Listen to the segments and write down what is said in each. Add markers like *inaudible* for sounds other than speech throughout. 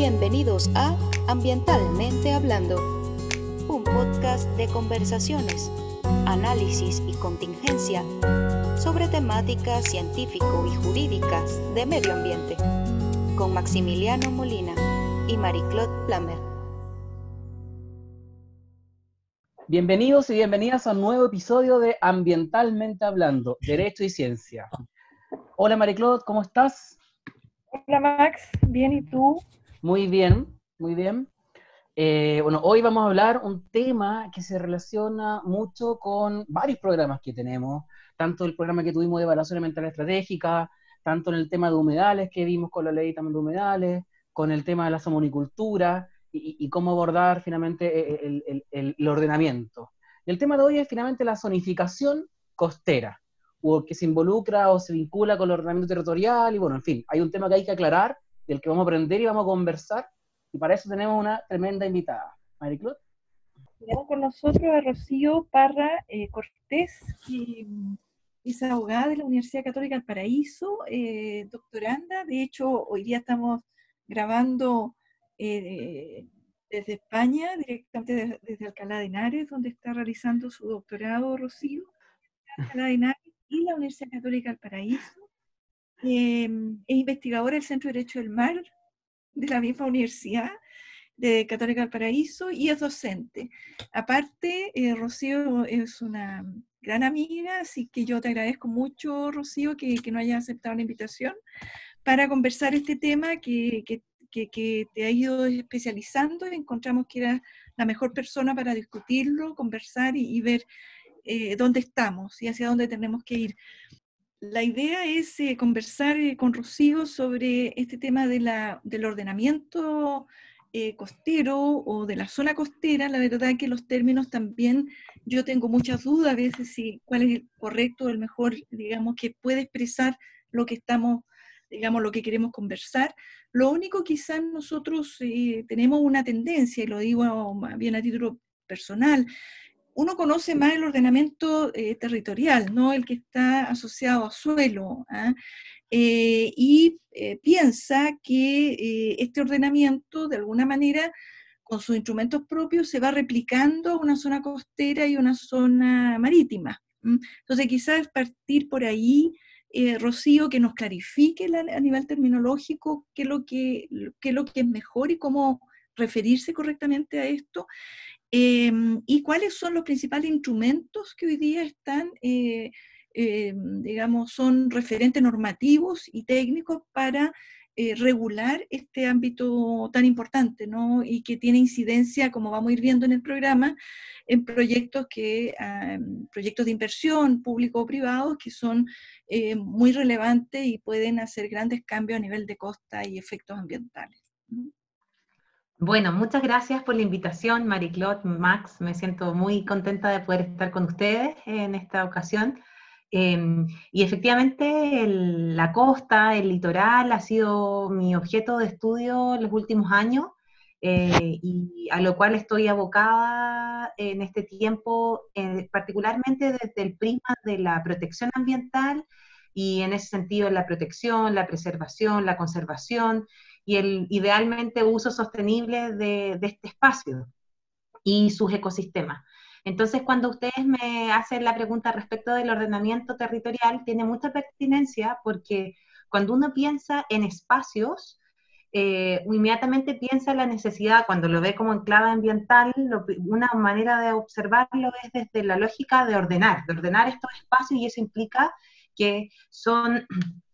Bienvenidos a Ambientalmente Hablando, un podcast de conversaciones, análisis y contingencia sobre temáticas científico y jurídicas de medio ambiente, con Maximiliano Molina y Marie-Claude Plamer. Bienvenidos y bienvenidas a un nuevo episodio de Ambientalmente Hablando, Derecho y Ciencia. Hola Marie-Claude, ¿cómo estás? Hola Max, bien, ¿y tú? Muy bien, muy bien. Eh, bueno, hoy vamos a hablar un tema que se relaciona mucho con varios programas que tenemos, tanto el programa que tuvimos de evaluación ambiental estratégica, tanto en el tema de humedales que vimos con la ley también de humedales, con el tema de la samonicultura y, cómo abordar finalmente eh, el, el, ordenamiento. Y el tema de hoy es finalmente la zonificación costera, o que se involucra o se vincula con el ordenamiento territorial, y bueno, en fin, hay un tema que hay que aclarar del que vamos a aprender y vamos a conversar. Y para eso tenemos una tremenda invitada. Mariclot. Tenemos con nosotros a Rocío Parra eh, Cortés, que mm, es abogada de la Universidad Católica del Paraíso, eh, doctoranda. De hecho, hoy día estamos grabando eh, desde España, directamente desde, Alcalá de Henares, donde está realizando su doctorado Rocío, *laughs* Alcalá de Henares y la Universidad Católica del Paraíso. Em, es investigadora del Centro de Derecho del Mar de la misma universidad de Católica del Paraíso y es docente. Aparte, eh, Rocío es una gran amiga, así que yo te agradezco mucho, Rocío, que, que no hayas aceptado la invitación para conversar este tema que, que, que, te ha ido especializando. Encontramos que era la mejor persona para discutirlo, conversar y, ver eh, dónde estamos y hacia dónde tenemos que ir la idea es eh, conversar eh, con Rocío sobre este tema de la, del ordenamiento eh, costero o de la zona costera. La verdad que los términos también, yo tengo muchas dudas a veces si cuál es el correcto, el mejor, digamos, que puede expresar lo que estamos, digamos, lo que queremos conversar. Lo único quizás nosotros tenemos una tendencia, y lo digo bien a título personal, uno conoce más el ordenamiento eh, territorial, ¿no? el que está asociado a suelo, ¿ah? eh, y eh, piensa que este ordenamiento, de alguna manera, con sus instrumentos propios, se va replicando una zona costera y una zona marítima. Entonces, quizás partir por ahí, Rocío, que nos clarifique a nivel terminológico que, qué es lo que es mejor y cómo referirse correctamente a esto. Em, ¿Y cuáles son los principales instrumentos que hoy día están, eh, em, digamos, son referentes normativos y técnicos para eh, regular este ámbito tan importante, ¿no? Y que tiene incidencia, como vamos a ir viendo en el programa, en proyectos, que, proyectos de inversión público o privados que son eh, muy relevantes y pueden hacer grandes cambios a nivel de costa y efectos ambientales. Bueno, muchas gracias por la invitación, Marie-Claude, Max. Me siento muy contenta de poder estar con ustedes en esta ocasión. Em, y efectivamente, la costa, el litoral, ha sido mi objeto de estudio en los últimos años eh, y a lo cual estoy abocada en este tiempo, eh, particularmente desde el prisma de la protección ambiental y en ese sentido la protección, la preservación, la conservación y el idealmente uso sostenible de, este espacio y sus ecosistemas. Entonces, cuando ustedes me hacen la pregunta respecto del ordenamiento territorial, tiene mucha pertinencia porque cuando uno piensa en espacios, eh, inmediatamente piensa en la necesidad, cuando lo ve como enclave ambiental, una manera de observarlo es desde la lógica de ordenar, de ordenar estos espacios y eso implica que son *clears throat*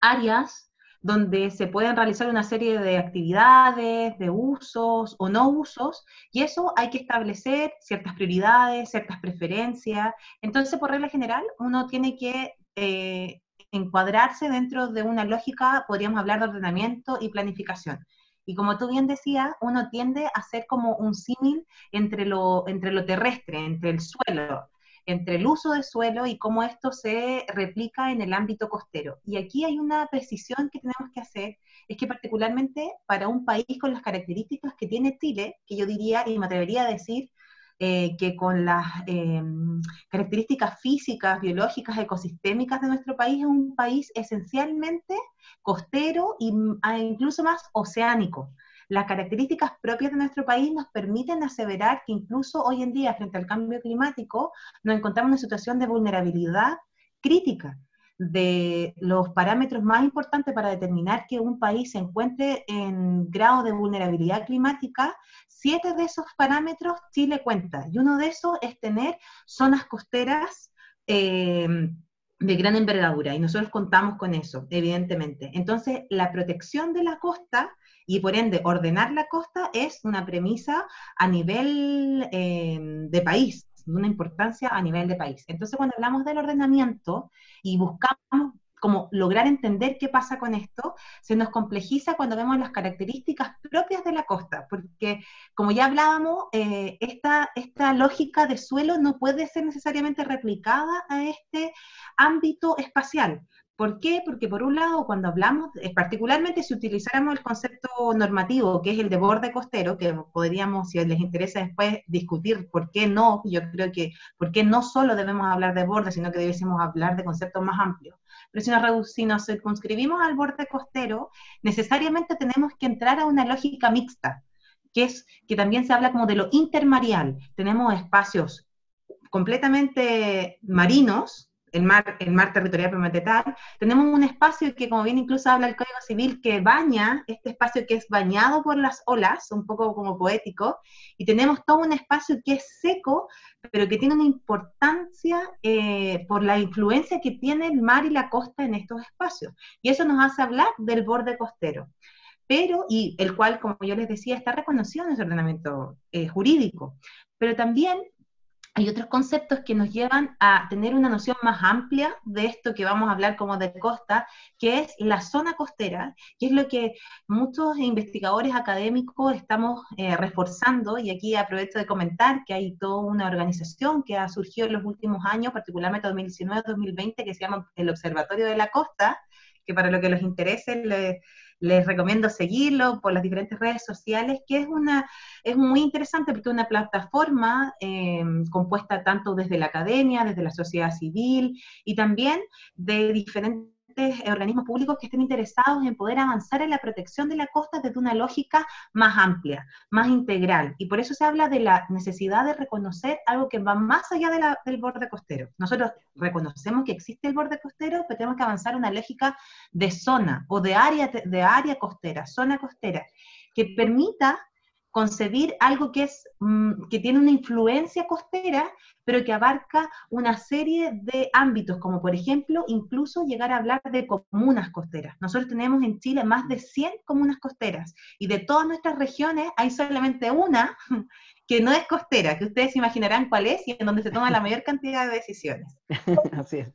áreas donde se pueden realizar una serie de actividades, de usos o no usos, y eso hay que establecer ciertas prioridades, ciertas preferencias. Entonces, por regla general, uno tiene que eh, encuadrarse dentro de una lógica, podríamos hablar de ordenamiento y planificación. Y como tú bien decías, uno tiende a hacer como un símil entre lo, entre lo terrestre, entre el suelo, entre el uso de suelo y cómo esto se replica en el ámbito costero. Y aquí hay una precisión que tenemos que hacer, es que particularmente para un país con las características que tiene Chile, que yo diría y me atrevería a decir eh, que con las em, características físicas, biológicas, ecosistémicas de nuestro país, es un país esencialmente costero e incluso más oceánico. Las características propias de nuestro país nos permiten aseverar que incluso hoy en día, frente al cambio climático, nos encontramos en una situación de vulnerabilidad crítica de los parámetros más importantes para determinar que un país se encuentre en grado de vulnerabilidad climática, siete de esos parámetros Chile cuenta. Y uno de esos es tener zonas costeras eh, de gran envergadura. Y nosotros contamos con eso, evidentemente. Entonces, la protección de la costa y por ende ordenar la costa es una premisa a nivel eh, de país una importancia a nivel de país. Entonces, cuando hablamos del ordenamiento y buscamos como lograr entender qué pasa con esto, se nos complejiza cuando vemos las características propias de la costa, porque como ya hablábamos, eh, esta, esta lógica de suelo no puede ser necesariamente replicada a este ámbito espacial. ¿Por qué? Porque por un lado, cuando hablamos, eh, particularmente si utilizáramos el concepto normativo, que es el de borde costero, que podríamos, si les interesa después, discutir por qué no, yo creo que, por qué no solo debemos hablar de borde, sino que debiésemos hablar de conceptos más amplios. Pero si nos, si nos circunscribimos al borde costero, necesariamente tenemos que entrar a una lógica mixta, que es que también se habla como de lo intermarial. Tenemos espacios completamente marinos, el mar, el mar territorial prometetal, tenemos un espacio que, como bien incluso habla el Código Civil, que baña, este espacio que es bañado por las olas, un poco como poético, y tenemos todo un espacio que es seco, pero que tiene una importancia eh, por la influencia que tiene el mar y la costa en estos espacios. Y eso nos hace hablar del borde costero pero, y el cual, como yo les decía, está reconocido en ese ordenamiento eh, jurídico, pero también hay otros conceptos que nos llevan a tener una noción más amplia de esto que vamos a hablar como de costa, que es la zona costera, que es lo que muchos investigadores académicos estamos eh, reforzando, y aquí aprovecho de comentar que hay toda una organización que ha surgido en los últimos años, particularmente 2019-2020, que se llama el Observatorio de la Costa, que para lo que les interese les les recomiendo seguirlo por las diferentes redes sociales, que es, una, es muy interesante porque es una plataforma em, compuesta tanto desde la academia, desde la sociedad civil y también de diferentes organismos públicos que estén interesados en poder avanzar en la protección de la costa desde una lógica más amplia, más integral. Y por eso se habla de la necesidad de reconocer algo que va más allá del borde costero. Nosotros reconocemos que existe el borde costero, pero tenemos que avanzar una lógica de zona o de área, de área costera, zona costera, que permita concebir algo que, es, mm, que tiene una influencia costera, pero que abarca una serie de ámbitos, como por ejemplo, incluso llegar a hablar de comunas costeras. Nosotros tenemos en Chile más de 100 comunas costeras, y de todas nuestras regiones hay solamente una *laughs* que no es costera, que ustedes imaginarán cuál es y en donde se toma la mayor cantidad de decisiones. *laughs* Así es.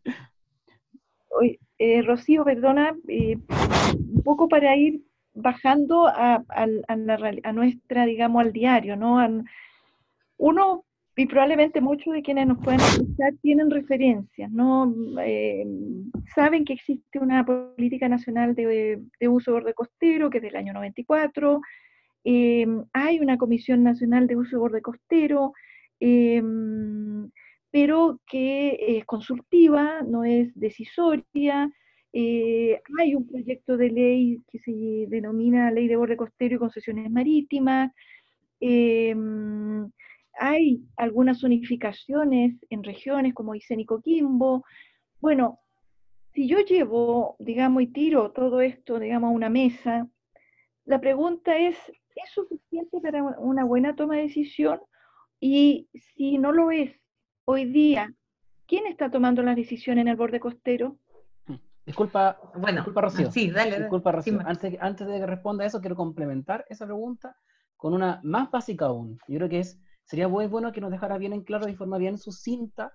Eh, Rocío, perdona, eh, un poco para ir bajando a, nuestra, digamos, al diario, ¿no? uno, y probablemente muchos de quienes nos pueden escuchar tienen referencias, ¿no? Eh, saben que existe una política nacional de, uso de borde costero, que es del año 94, eh, hay una Comisión Nacional de Uso de Borde Costero, eh, pero que es consultiva, no es decisoria, eh, hay un proyecto de ley que se denomina Ley de Borde Costero y Concesiones Marítimas. Em, hay algunas zonificaciones en regiones como Isen y. Bueno, si yo llevo, digamos, y tiro todo esto, digamos, a una mesa, la pregunta es, ¿es suficiente para una buena toma de decisión? Y si no lo es, hoy día, ¿quién está tomando las decisiones en el borde costero? Disculpa, bueno, disculpa Rocío. Sí, dale. Disculpa, Rocío. antes, antes de que responda eso, quiero complementar esa pregunta con una más básica aún. Yo creo que es, sería muy bueno que nos dejara bien en claro, de forma bien sucinta,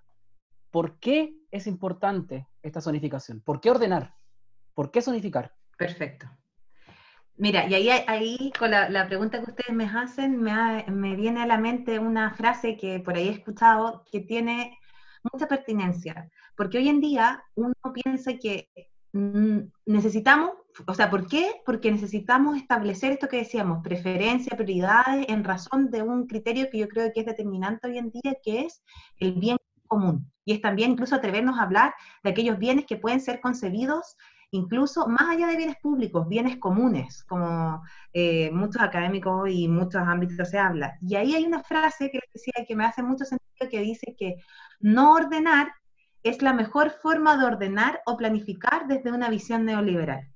por qué es importante esta zonificación. ¿Por qué ordenar? ¿Por qué zonificar? Perfecto. Mira, y ahí, ahí con la, pregunta que ustedes me hacen, me, me viene a la mente una frase que por ahí he escuchado que tiene mucha pertinencia, porque hoy en día uno piensa que mm, necesitamos, o sea, ¿por qué? Porque necesitamos establecer esto que decíamos, preferencia, prioridades, en razón de un criterio que yo creo que es determinante hoy en día, que es el bien común. Y es también incluso atrevernos a hablar de aquellos bienes que pueden ser concebidos incluso más allá de bienes públicos, bienes comunes, como eh, muchos académicos y muchos ámbitos se habla. Y ahí hay una frase que les decía que me hace mucho sentido que dice que no ordenar es la mejor forma de ordenar o planificar desde una visión neoliberal.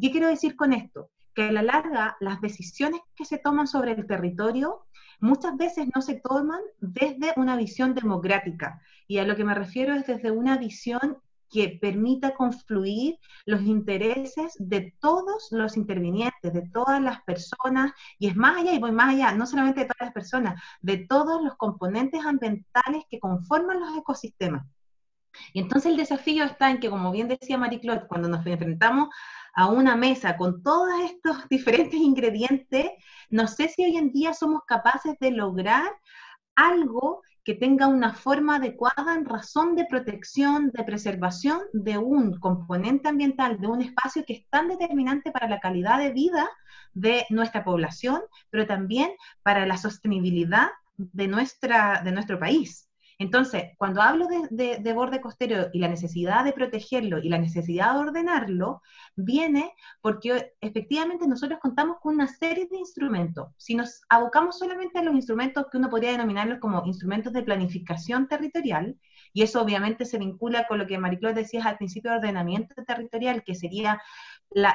¿Qué quiero decir con esto? Que a la larga las decisiones que se toman sobre el territorio muchas veces no se toman desde una visión democrática. Y a lo que me refiero es desde una visión que permita confluir los intereses de todos los intervinientes, de todas las personas, y es más allá, y voy más allá, no solamente de todas las personas, de todos los componentes ambientales que conforman los ecosistemas. Y entonces el desafío está en que, como bien decía Marie-Claude, cuando nos enfrentamos a una mesa con todos estos *laughs* diferentes ingredientes, no sé si hoy en día somos capaces de lograr algo que tenga una forma adecuada en razón de protección, de preservación de un componente ambiental, de un espacio que es tan determinante para la calidad de vida de nuestra población, pero también para la sostenibilidad de, nuestra, de nuestro país. Entonces, cuando hablo de, borde costero y la necesidad de protegerlo y la necesidad de ordenarlo, viene porque efectivamente nosotros contamos con una serie de instrumentos. Si nos abocamos solamente a los instrumentos que uno podría denominarlos como instrumentos de planificación territorial, y eso obviamente se vincula con lo que Mariclós decía al principio de ordenamiento territorial, que sería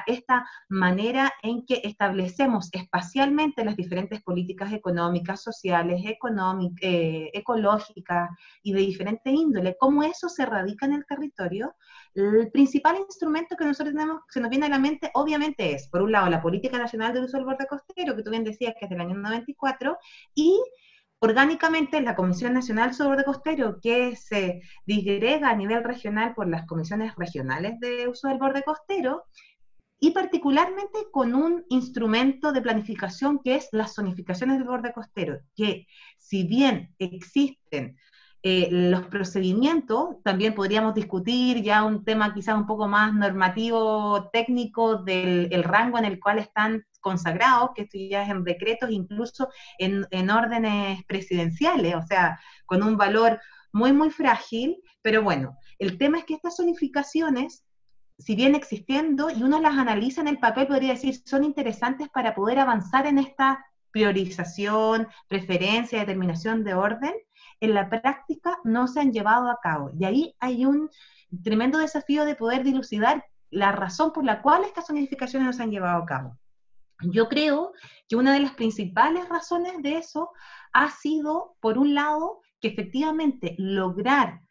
esta manera en que establecemos espacialmente las diferentes políticas económicas, sociales, eh, ecológicas y de diferente índole, cómo eso se radica en el territorio, el principal instrumento que nosotros tenemos, se nos viene a la mente, obviamente es, por un lado, la Política Nacional de Uso del Borde Costero, que tú bien decías que es del año 94, y orgánicamente la Comisión Nacional sobre Borde Costero, que se disgrega a nivel regional por las comisiones regionales de uso del borde costero, y particularmente con un instrumento de planificación que es las zonificaciones del borde costero, que si bien existen eh, los procedimientos, también podríamos discutir ya un tema quizás un poco más normativo, técnico del rango en el cual están consagrados, que esto ya es en decretos, incluso en, en órdenes presidenciales, o sea, con un valor muy, muy frágil, pero bueno, el tema es que estas zonificaciones si bien existiendo y uno las analiza en el papel, podría decir, son interesantes para poder avanzar en esta priorización, preferencia, determinación de orden, en la práctica no se han llevado a cabo. Y ahí hay un tremendo desafío de poder dilucidar la razón por la cual estas zonificaciones no se han llevado a cabo. Yo creo que una de las principales razones de eso ha sido, por un lado, que efectivamente lograr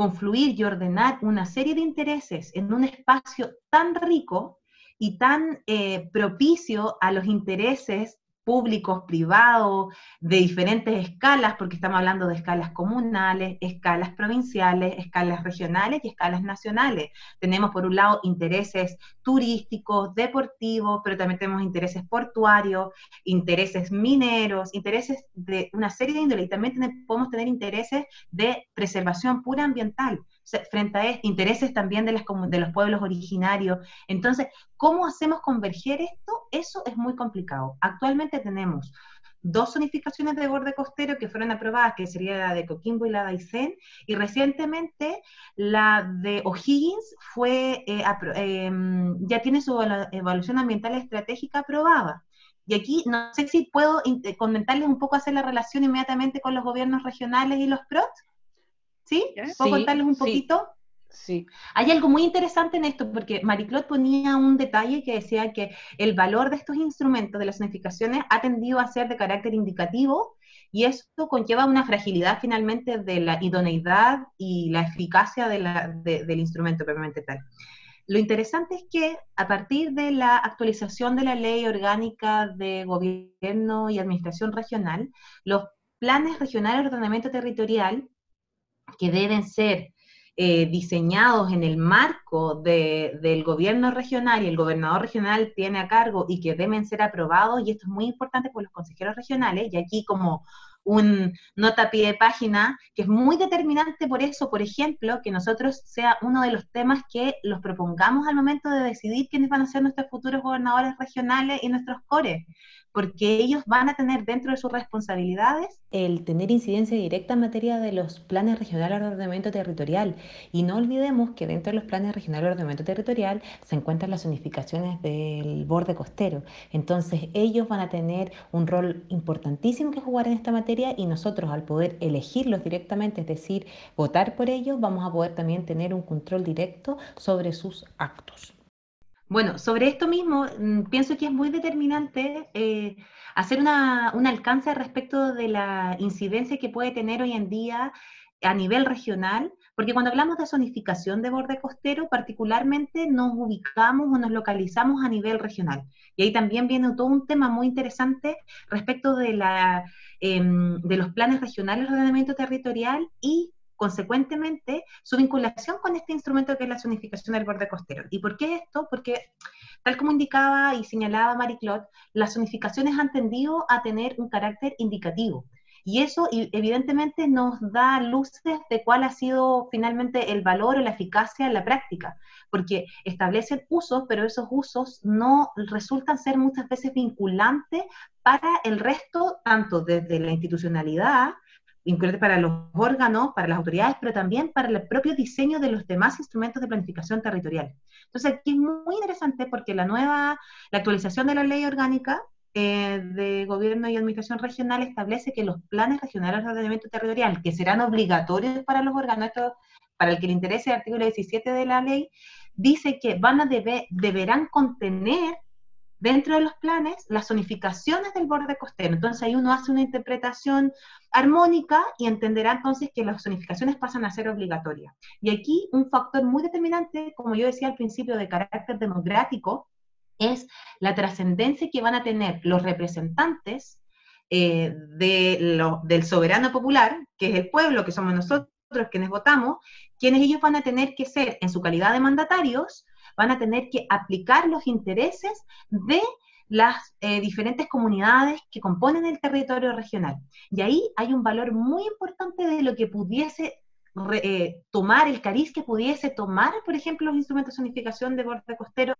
confluir y ordenar una serie de intereses en un espacio tan rico y tan eh, propicio a los intereses públicos, privados, de diferentes escalas, porque estamos hablando de escalas comunales, escalas provinciales, escalas regionales y escalas nacionales. Tenemos por un lado intereses turísticos, deportivos, pero también tenemos intereses portuarios, intereses mineros, intereses de una serie de índoles y también podemos tener intereses de preservación pura ambiental frente a intereses también de, los pueblos originarios. Entonces, ¿cómo hacemos converger esto? Eso es muy complicado. Actualmente tenemos dos zonificaciones de borde costero que fueron aprobadas, que sería la de Coquimbo y la de Aysén, y recientemente la de O'Higgins fue, eh, em, ya tiene su evaluación ambiental estratégica aprobada. Y aquí no sé si puedo comentarles un poco, hacer la relación inmediatamente con los gobiernos regionales y los PROT. ¿Sí? ¿Puedo contarles un poquito? Sí. Hay algo muy interesante en esto, porque Marie-Claude ponía un detalle que decía que el valor de estos instrumentos de las zonificaciones ha tendido a ser de carácter indicativo y esto conlleva una fragilidad finalmente de la idoneidad y la eficacia del instrumento propiamente tal. Lo interesante es que a partir de la actualización de la ley orgánica de gobierno y administración regional, los planes regionales de ordenamiento territorial que deben ser eh, diseñados en el marco del gobierno regional y el gobernador regional tiene a cargo y que deben ser aprobados, y esto es muy importante por los consejeros regionales, y aquí como un nota pie de página que es muy determinante por eso, por ejemplo, que nosotros sea uno de los temas que los propongamos al momento de decidir quiénes van a ser nuestros futuros gobernadores regionales y nuestros cores porque ellos van a tener dentro de sus responsabilidades el tener incidencia directa en materia de los planes regionales de ordenamiento territorial. Y no olvidemos que dentro de los planes regionales de ordenamiento territorial se encuentran las unificaciones del borde costero. Entonces ellos van a tener un rol importantísimo que jugar en esta materia y nosotros al poder elegirlos directamente, es decir, votar por ellos, vamos a poder también tener un control directo sobre sus actos. Bueno, sobre esto mismo, mm, pienso que es muy determinante eh, hacer una, un alcance respecto de la incidencia que puede tener hoy en día a nivel regional, porque cuando hablamos de zonificación de borde costero, particularmente nos ubicamos o nos localizamos a nivel regional. Y ahí también viene todo un tema muy interesante respecto de, la, em, de los planes regionales de ordenamiento territorial y consecuentemente su vinculación con este instrumento que es la zonificación del borde costero. ¿Y por qué esto? Porque, tal como indicaba y señalaba Marie-Claude, las zonificaciones han tendido a tener un carácter indicativo. Y eso evidentemente nos da luces de cuál ha sido finalmente el valor o la eficacia en la práctica, porque establecen usos, pero esos usos no resultan ser muchas veces vinculantes para el resto, tanto desde la institucionalidad, incluye para los órganos, para las autoridades, pero también para el propio diseño de los demás instrumentos de planificación territorial. Entonces, aquí es muy interesante porque la nueva, la actualización de la ley orgánica eh, de gobierno y administración regional establece que los planes regionales de ordenamiento territorial, que serán obligatorios para los órganos, para el que le interese el artículo 17 de la ley, dice que van a debe, deberán contener dentro de los planes las zonificaciones del borde costero. Entonces ahí uno hace una interpretación armónica y entenderá entonces que las zonificaciones pasan a ser obligatorias. Y aquí un factor muy determinante, como yo decía al principio, de carácter democrático, es la trascendencia que van a tener los representantes eh, del soberano popular, que es el pueblo, que somos nosotros quienes votamos, quienes ellos van a tener que ser, en su calidad de mandatarios, van a tener que aplicar los intereses de las eh, diferentes comunidades que componen el territorio regional. Y ahí hay un valor muy importante de lo que pudiese eh, tomar, el cariz que pudiese tomar, por ejemplo, los instrumentos de zonificación de borde costero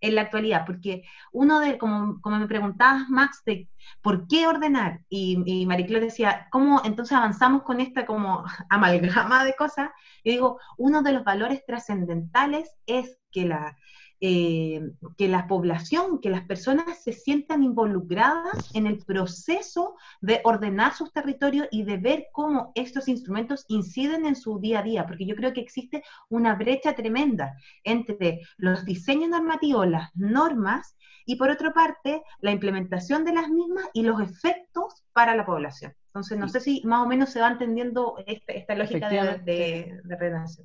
en la actualidad, porque uno de, como, como me preguntabas, Max, de por qué ordenar, y, y Maricló decía, ¿cómo entonces avanzamos con esta como *laughs* amalgama de cosas? Yo digo, uno de los valores trascendentales es que la, eh, que la población, que las personas se sientan involucradas en el proceso de ordenar sus territorios y de ver cómo estos instrumentos inciden en su día a día, porque yo creo que existe una brecha tremenda entre los diseños normativos, las normas, y por otra parte, la implementación de las mismas y los efectos para la población. Entonces, no sé si más o menos se va entendiendo esta, lógica de, de, de Sí.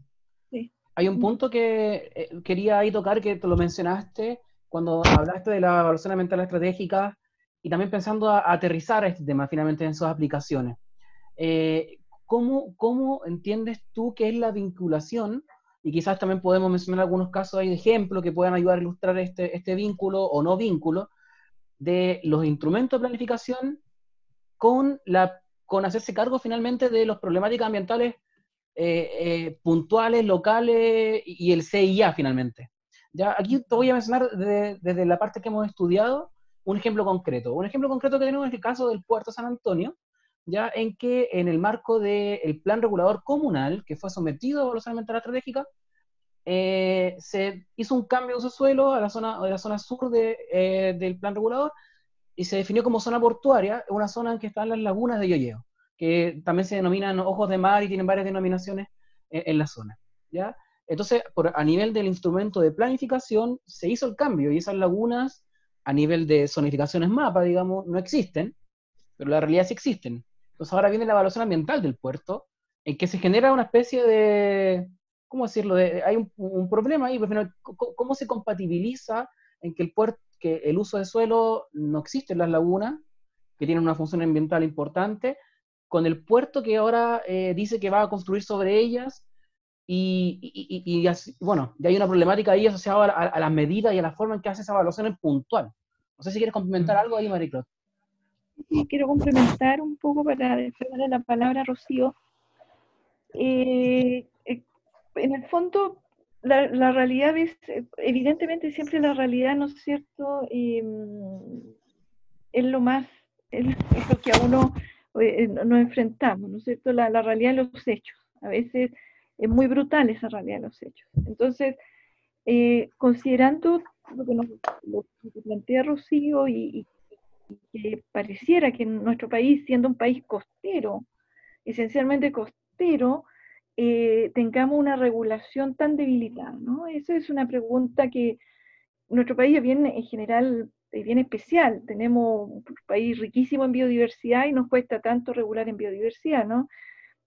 Hay un punto que eh, quería ahí tocar, que te lo mencionaste, cuando hablaste de la evaluación ambiental estratégica y también pensando a, aterrizar este tema finalmente en sus aplicaciones. Eh, ¿cómo, ¿Cómo entiendes tú qué es la vinculación? Y quizás también podemos mencionar algunos casos ahí de ejemplo que puedan ayudar a ilustrar este, este vínculo o no vínculo de los instrumentos de planificación con, la, con hacerse cargo finalmente de las problemáticas ambientales eh, eh, puntuales, locales y el CIA finalmente. Ya, aquí te voy a mencionar desde, la parte que hemos estudiado un ejemplo concreto. Un ejemplo concreto que tenemos es el caso del puerto San Antonio, ya en que en el marco del plan regulador comunal que fue sometido a evaluación ambiental estratégica, eh, se hizo un cambio de uso suelo a la zona, a la zona sur del plan regulador y se definió como zona portuaria, una zona en que están las lagunas de Yoyeo que también se denominan ojos de mar y tienen varias denominaciones en, la zona. ¿ya? Entonces, por, a nivel del instrumento de planificación, se hizo el cambio y esas lagunas, a nivel de zonificaciones mapa, digamos, no existen, pero la realidad sí existen. Entonces, ahora viene la evaluación ambiental del puerto, en que se genera una especie de, ¿cómo decirlo? De, hay un, problema ahí, pues, ¿cómo se compatibiliza en que el puerto, que el uso de suelo no existe en las lagunas, que tienen una función ambiental importante, con el puerto que ahora eh, dice que va a construir sobre ellas. Y, bueno, ya hay una problemática ahí asociada a, las medidas y a la forma en que hace esa evaluación en puntual. No sé si quieres complementar mm. algo ahí, Mariclot. y quiero complementar un poco para darle la palabra a Rocío. Eh, eh, en el fondo, la, la, realidad es, evidentemente siempre la realidad, ¿no es cierto? Em, es lo más, es, lo que a uno eh, nos enfrentamos, ¿no es cierto? La, realidad de los hechos. A veces es muy brutal esa realidad de los hechos. Entonces, considerando lo que, nos, lo plantea Rocío y, que pareciera que nuestro país, siendo un país costero, esencialmente costero, eh, tengamos una regulación tan debilitada, ¿no? Esa es una pregunta que nuestro país es bien, en general, bien especial. Tenemos un país riquísimo en biodiversidad y nos cuesta tanto regular en biodiversidad, ¿no?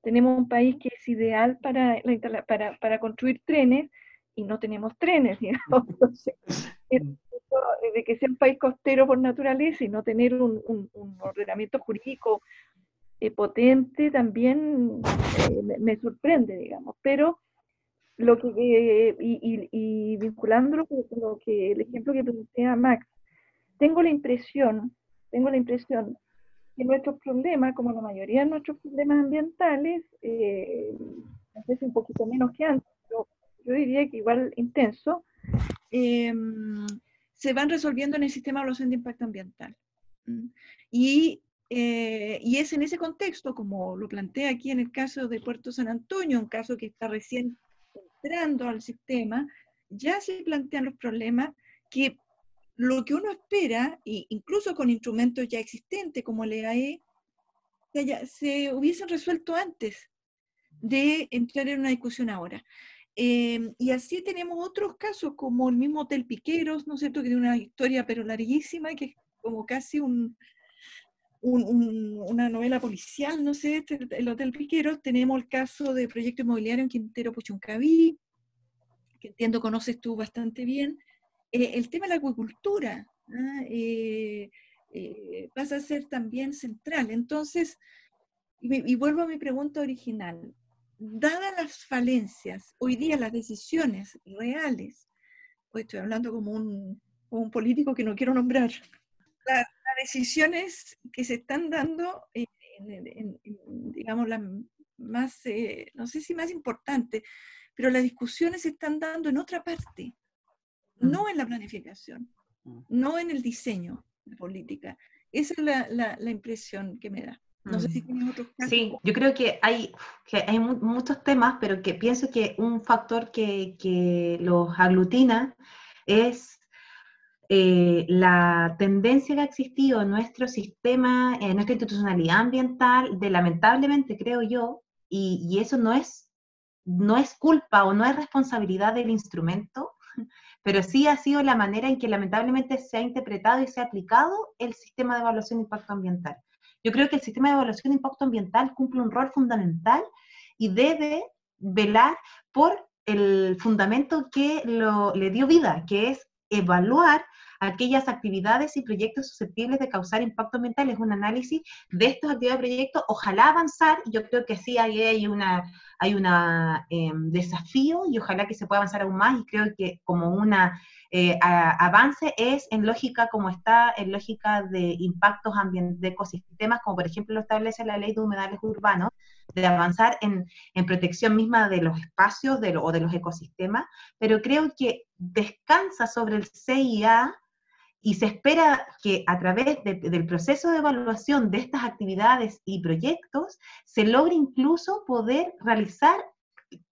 Tenemos un país que es ideal para, para, para construir trenes y no tenemos trenes, *laughs* digamos. Entonces, *laughs* de que sea un país costero por naturaleza y no tener un, ordenamiento jurídico eh, potente también eh, me, sorprende, digamos. Pero lo que, eh, y, y, vinculándolo con lo que el ejemplo que plantea Max, tengo la impresión, tengo la impresión que nuestros problemas, como la mayoría de nuestros problemas ambientales, a veces un poquito menos que antes, pero yo diría que igual intenso, se van resolviendo en el sistema de evaluación de impacto ambiental. Y, eh, y, es en ese contexto, como lo plantea aquí en el caso de Puerto San Antonio, un caso que está recién entrando al sistema, ya se plantean los problemas que lo que uno espera, incluso con instrumentos ya existentes como el EAE, se, se hubiesen resuelto antes de entrar en una discusión ahora. Em, y así tenemos otros casos, como el mismo Hotel Piqueros, ¿no es cierto?, que tiene una historia pero larguísima, que es como casi un, una novela policial, no sé, el Hotel Piqueros. Tenemos el caso de proyecto inmobiliario en Quintero Puchuncaví, que entiendo conoces tú bastante bien. Eh, el tema de la acuicultura ¿ah? eh, eh, pasa a ser también central. Entonces, y vuelvo a mi pregunta original dadas las falencias, hoy día las decisiones reales, hoy estoy hablando como un, político que no quiero nombrar, las decisiones que se están dando, digamos, las más, eh, no sé si más importantes, pero las discusiones se están dando en otra parte. No en la planificación, mm. no en el diseño de política. Esa es la impresión que me da. No sé si mm. otros Sí, yo creo que hay, que hay muchos temas, pero que pienso que un factor que, que los aglutina es eh, la tendencia que ha existido en nuestro sistema, en nuestra institucionalidad ambiental, de lamentablemente, creo yo, y, y eso no es, no es culpa o no es responsabilidad del instrumento, pero sí ha sido la manera en que lamentablemente se ha interpretado y se ha aplicado el sistema de evaluación de impacto ambiental. Yo creo que el sistema de evaluación de impacto ambiental cumple un rol fundamental y debe velar por el fundamento que le dio vida, que es evaluar aquellas actividades y proyectos susceptibles de causar impacto ambiental. Es un análisis de estos actividades y proyectos. Ojalá avanzar, yo creo que sí hay, hay una hay un em, desafío y ojalá que se pueda avanzar aún más y creo que como una eh, avance es en lógica como está, en lógica de impactos de ecosistemas, como por ejemplo lo establece la ley de humedales urbanos, de avanzar en, en protección misma de los espacios de o de los ecosistemas, pero creo que descansa sobre el CIA y se espera que a través del proceso de evaluación de estas actividades y proyectos se logre incluso poder realizar,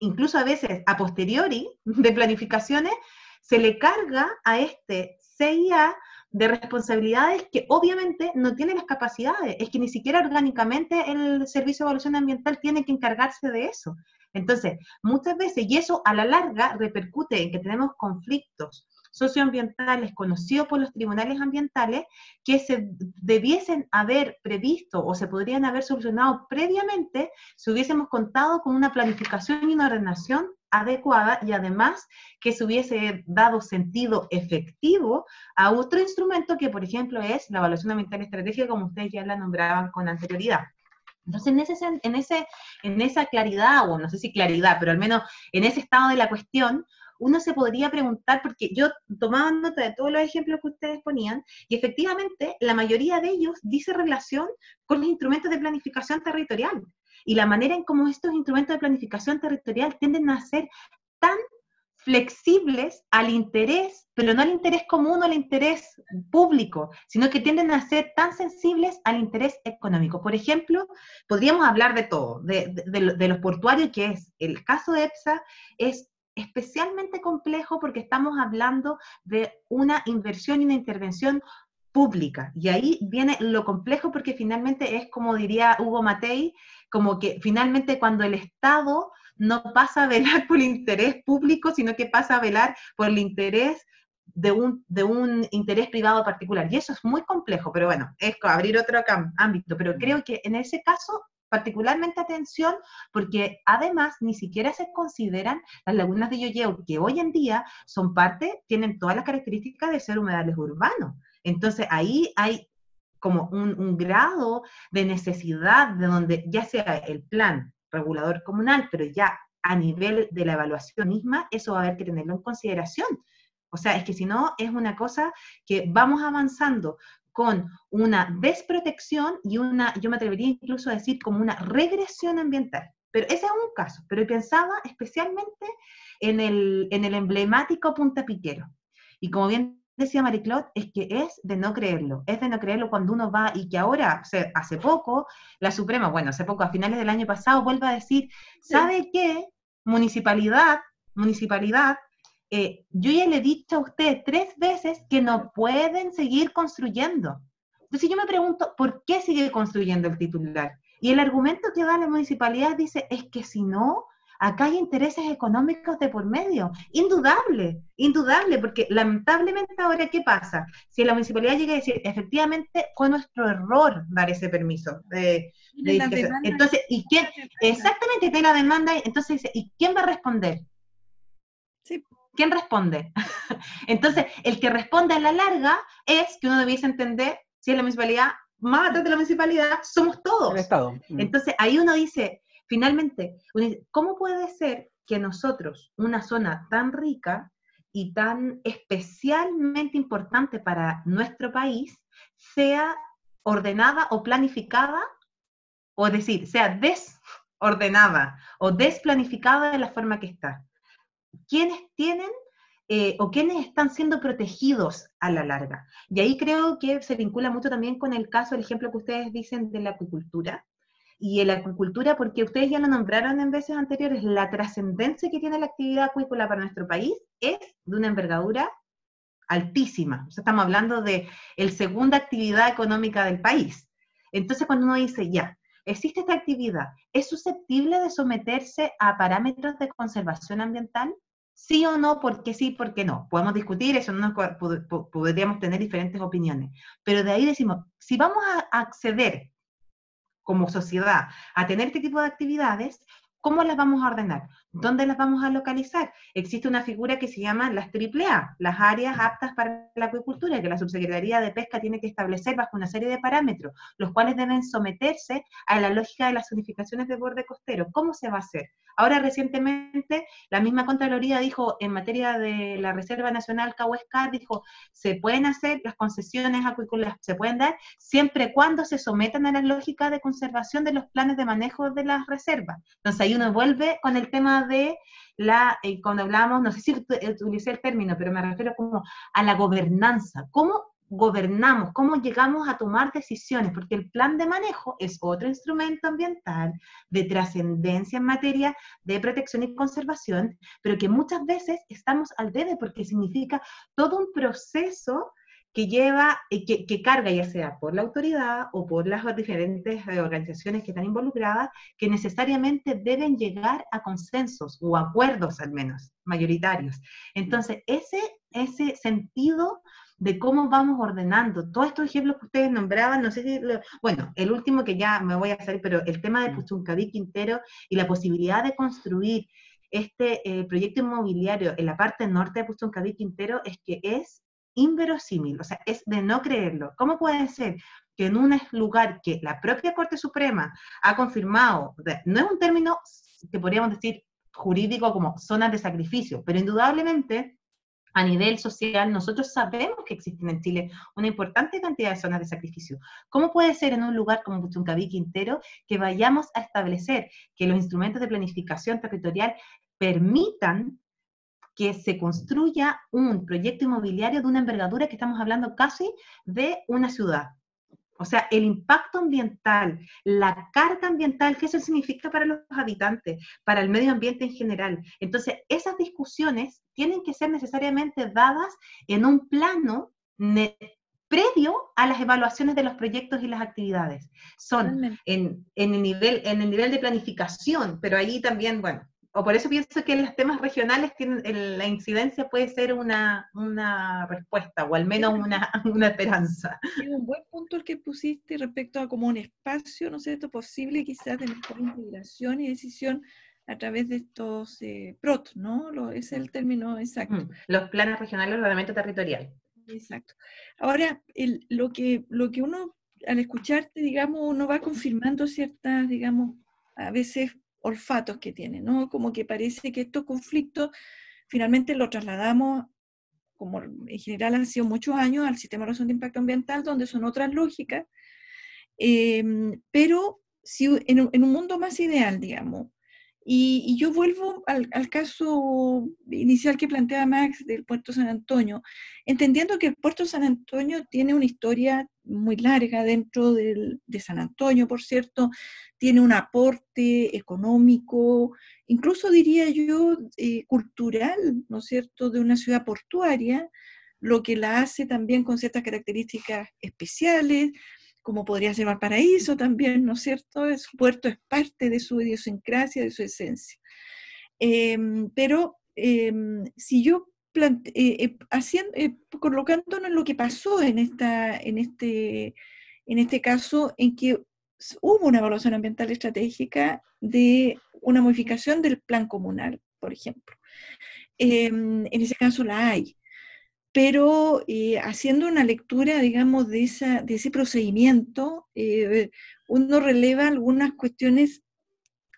incluso a veces a posteriori de planificaciones, se le carga a este CIA de responsabilidades que obviamente no tiene las capacidades, es que ni siquiera orgánicamente el Servicio de Evaluación Ambiental tiene que encargarse de eso. Entonces, muchas veces, y eso a la larga repercute en que tenemos conflictos socioambientales conocidos por los tribunales ambientales que se debiesen haber previsto o se podrían haber solucionado previamente si hubiésemos contado con una planificación y una ordenación adecuada y además que se hubiese dado sentido efectivo a otro instrumento que, por ejemplo, es la evaluación ambiental estratégica, como ustedes ya la nombraban con anterioridad. Entonces, en, ese, en, ese, en esa claridad, o no sé si claridad, pero al menos en ese estado de la cuestión, uno se podría preguntar, porque yo tomaba nota de todos los ejemplos que ustedes ponían, y efectivamente la mayoría de ellos dice relación con los instrumentos de planificación territorial. Y la manera en cómo estos instrumentos de planificación territorial tienden a ser tan flexibles al interés, pero no al interés común o al interés público, sino que tienden a ser tan sensibles al interés económico. Por ejemplo, podríamos hablar de todo, de, los portuarios, que es el caso de EPSA, es especialmente complejo porque estamos hablando de una inversión y una intervención pública. Y ahí viene lo complejo porque finalmente es como diría Hugo Matei, como que finalmente cuando el Estado no pasa a velar por el interés público, sino que pasa a velar por el interés de un, de un interés privado particular. Y eso es muy complejo, pero bueno, es abrir otro ámbito. Pero creo que en ese caso, particularmente atención, porque además ni siquiera se consideran las lagunas de Yoyeu, que hoy en día son parte, tienen todas las características de ser humedales urbanos. Entonces ahí hay como un, grado de necesidad de donde ya sea el plan regulador comunal, pero ya a nivel de la evaluación misma, eso va a haber que tenerlo en consideración. O sea, es que si no, es una cosa que vamos avanzando con una desprotección y una, yo me atrevería incluso a decir como una regresión ambiental. Pero ese es un caso, pero pensaba especialmente en el, en el emblemático Punta Piquero. Y como bien decía Mariclot, es que es de no creerlo, es de no creerlo cuando uno va y que ahora, hace poco, la Suprema, bueno, hace poco, a finales del año pasado, vuelve a decir, ¿sabe qué? Municipalidad, municipalidad, eh, yo ya le he dicho a usted tres veces que no pueden seguir construyendo. Entonces yo me pregunto, ¿por qué sigue construyendo el titular? Y el argumento que da la municipalidad dice, es que si no, acá hay intereses económicos de por medio. Indudable, indudable, porque lamentablemente ahora, ¿qué pasa? Si la municipalidad llega a decir, efectivamente fue nuestro error dar ese permiso. De, entonces, ¿y quién? Exactamente, tiene la demanda, entonces dice, ¿y quién va a responder? Sí. ¿Quién responde? *laughs* entonces, el que responde a la larga es que uno debiese entender si es la municipalidad, más atrás de la municipalidad, somos todos. El Estado. Mm. Entonces, ahí uno dice, Finalmente, ¿cómo puede ser que nosotros, una zona tan rica y tan especialmente importante para nuestro país, sea ordenada o planificada, o decir, sea desordenada o desplanificada de la forma que está? ¿Quiénes tienen eh, o quiénes están siendo protegidos a la larga? Y ahí creo que se vincula mucho también con el caso, el ejemplo que ustedes dicen de la acuicultura, y en la acuicultura, porque ustedes ya lo nombraron en veces anteriores, la trascendencia que tiene la actividad acuícola para nuestro país es de una envergadura altísima. Estamos hablando de la segunda actividad económica del país. Entonces, cuando uno dice, ya, existe esta actividad, ¿es susceptible de someterse a parámetros de conservación ambiental? Sí o no, ¿por qué sí, por qué no? Podemos discutir eso, no podríamos tener diferentes opiniones. Pero de ahí decimos, si vamos a acceder como sociedad a tener este tipo de actividades, ¿cómo las vamos a ordenar? ¿Dónde las vamos a localizar? Existe una figura que se llama las AAA, las áreas aptas para la acuicultura, que la Subsecretaría de Pesca tiene que establecer bajo una serie de parámetros, los cuales deben someterse a la lógica de las zonificaciones de borde costero. ¿Cómo se va a hacer? Ahora recientemente la misma Contraloría dijo en materia de la Reserva Nacional Cahuescar, dijo, se pueden hacer las concesiones acuícolas, se pueden dar siempre cuando se sometan a la lógica de conservación de los planes de manejo de las reservas. Entonces ahí uno vuelve con el tema de la, eh, cuando hablamos, no sé si utilicé el término, pero me refiero como a la gobernanza. ¿Cómo gobernamos, cómo llegamos a tomar decisiones, porque el plan de manejo es otro instrumento ambiental de trascendencia en materia de protección y conservación, pero que muchas veces estamos al debe porque significa todo un proceso que lleva, eh, que, que, carga ya sea por la autoridad o por las diferentes eh, organizaciones que están involucradas, que necesariamente deben llegar a consensos o acuerdos al menos mayoritarios. Entonces, ese, ese sentido de cómo vamos ordenando. Todos estos ejemplos que ustedes nombraban, no sé si, bueno, el último que ya me voy a hacer, pero el tema de Puchuncaví Quintero y la posibilidad de construir este eh, proyecto inmobiliario en la parte norte de Puchuncaví Quintero es que es inverosímil, o sea, es de no creerlo. ¿Cómo puede ser que en un lugar que la propia Corte Suprema ha confirmado, no es un término que podríamos decir jurídico como zonas de sacrificio, pero indudablemente a nivel social, nosotros sabemos que existen en Chile una importante cantidad de zonas de sacrificio. ¿Cómo puede ser en un lugar como Puchuncaví Quintero que vayamos a establecer que los instrumentos de planificación territorial permitan que se construya un proyecto inmobiliario de una envergadura que estamos hablando casi de una ciudad? O sea, el impacto ambiental, la carga ambiental, ¿qué eso significa para los habitantes, para el medio ambiente en general? Entonces, esas discusiones tienen que ser necesariamente dadas en un plano previo a las evaluaciones de los proyectos y las actividades. Son en, el nivel, en el nivel de planificación, pero ahí también, bueno, o por eso pienso que en los temas regionales tienen, la incidencia puede ser una, respuesta, o al menos una, *laughs* una esperanza. Es un buen punto el que pusiste respecto a como un espacio, ¿no es cierto?, posible quizás de mejor integración y decisión a través de estos eh, PROT, ¿no? Lo, es el término exacto. Mm, los planes regionales de ordenamiento territorial. Exacto. Ahora, lo, que, lo que uno, al escucharte, digamos, uno va confirmando ciertas, digamos, a veces olfatos que tiene, ¿no? Como que parece que estos conflictos finalmente lo trasladamos, como en general han sido muchos años, al sistema de razón de impacto ambiental, donde son otras lógicas, em, pero si en, en, un mundo más ideal, digamos, y, yo vuelvo al, caso inicial que planteaba Max del puerto San Antonio, entendiendo que el puerto San Antonio tiene una historia muy larga dentro de San Antonio, por cierto, tiene un aporte económico, incluso diría yo eh, cultural, ¿no es cierto?, de una ciudad portuaria, lo que la hace también con ciertas características especiales, como podría ser Valparaíso también, ¿no es cierto? Es, puerto es parte de su idiosincrasia, de su esencia. Em, pero em, si yo plante, eh, eh, haciendo, eh, colocándonos en lo que pasó en, esta, en, este, en este caso, en que hubo una evaluación ambiental estratégica de una modificación del plan comunal, por ejemplo. Em, en ese caso la hay pero eh, haciendo una lectura, digamos, de, ese procedimiento, eh, uno releva algunas cuestiones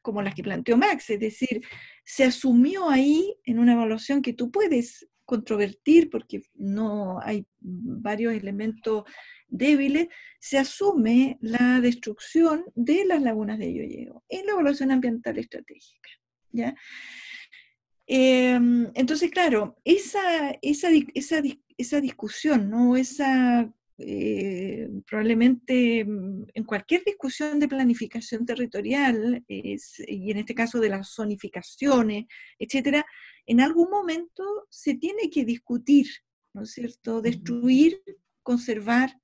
como las que planteó Max, es decir, se asumió ahí en una evaluación que tú puedes controvertir porque no hay varios elementos débiles, se asume la destrucción de las lagunas de Yoyeo en la evaluación ambiental estratégica. ¿ya? Em, entonces, claro, esa, esa, esa, esa discusión, ¿no? Esa, eh, probablemente mm, en cualquier discusión de planificación territorial, y en este caso de las zonificaciones, etcétera, en algún momento se tiene que discutir, ¿no es cierto? Destruir, conservar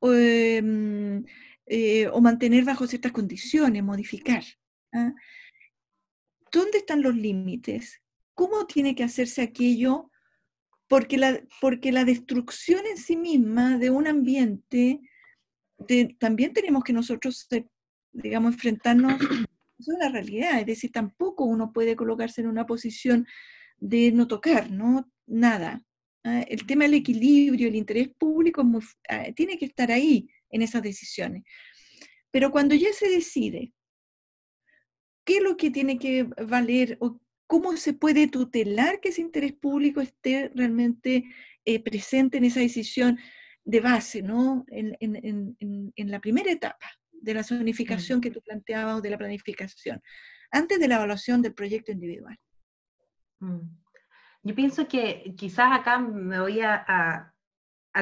em, eh, o mantener bajo ciertas condiciones, modificar. ¿ah? ¿Dónde están los límites? ¿Cómo tiene que hacerse aquello? Porque la, porque la destrucción en sí misma de un ambiente, también tenemos que nosotros, digamos, enfrentarnos *coughs* a la realidad. Es decir, tampoco uno puede colocarse en una posición de no tocar, ¿no? Nada. ¿ah? El tema del equilibrio, el interés público, ah, tiene que estar ahí en esas decisiones. Pero cuando ya se decide qué es lo que tiene que valer o cómo se puede tutelar que ese interés público esté realmente eh, presente en esa decisión de base, ¿no? En, la primera etapa de la zonificación que tú planteabas o de la planificación, antes de la evaluación del proyecto individual. Mm. Yo pienso que quizás acá me voy a,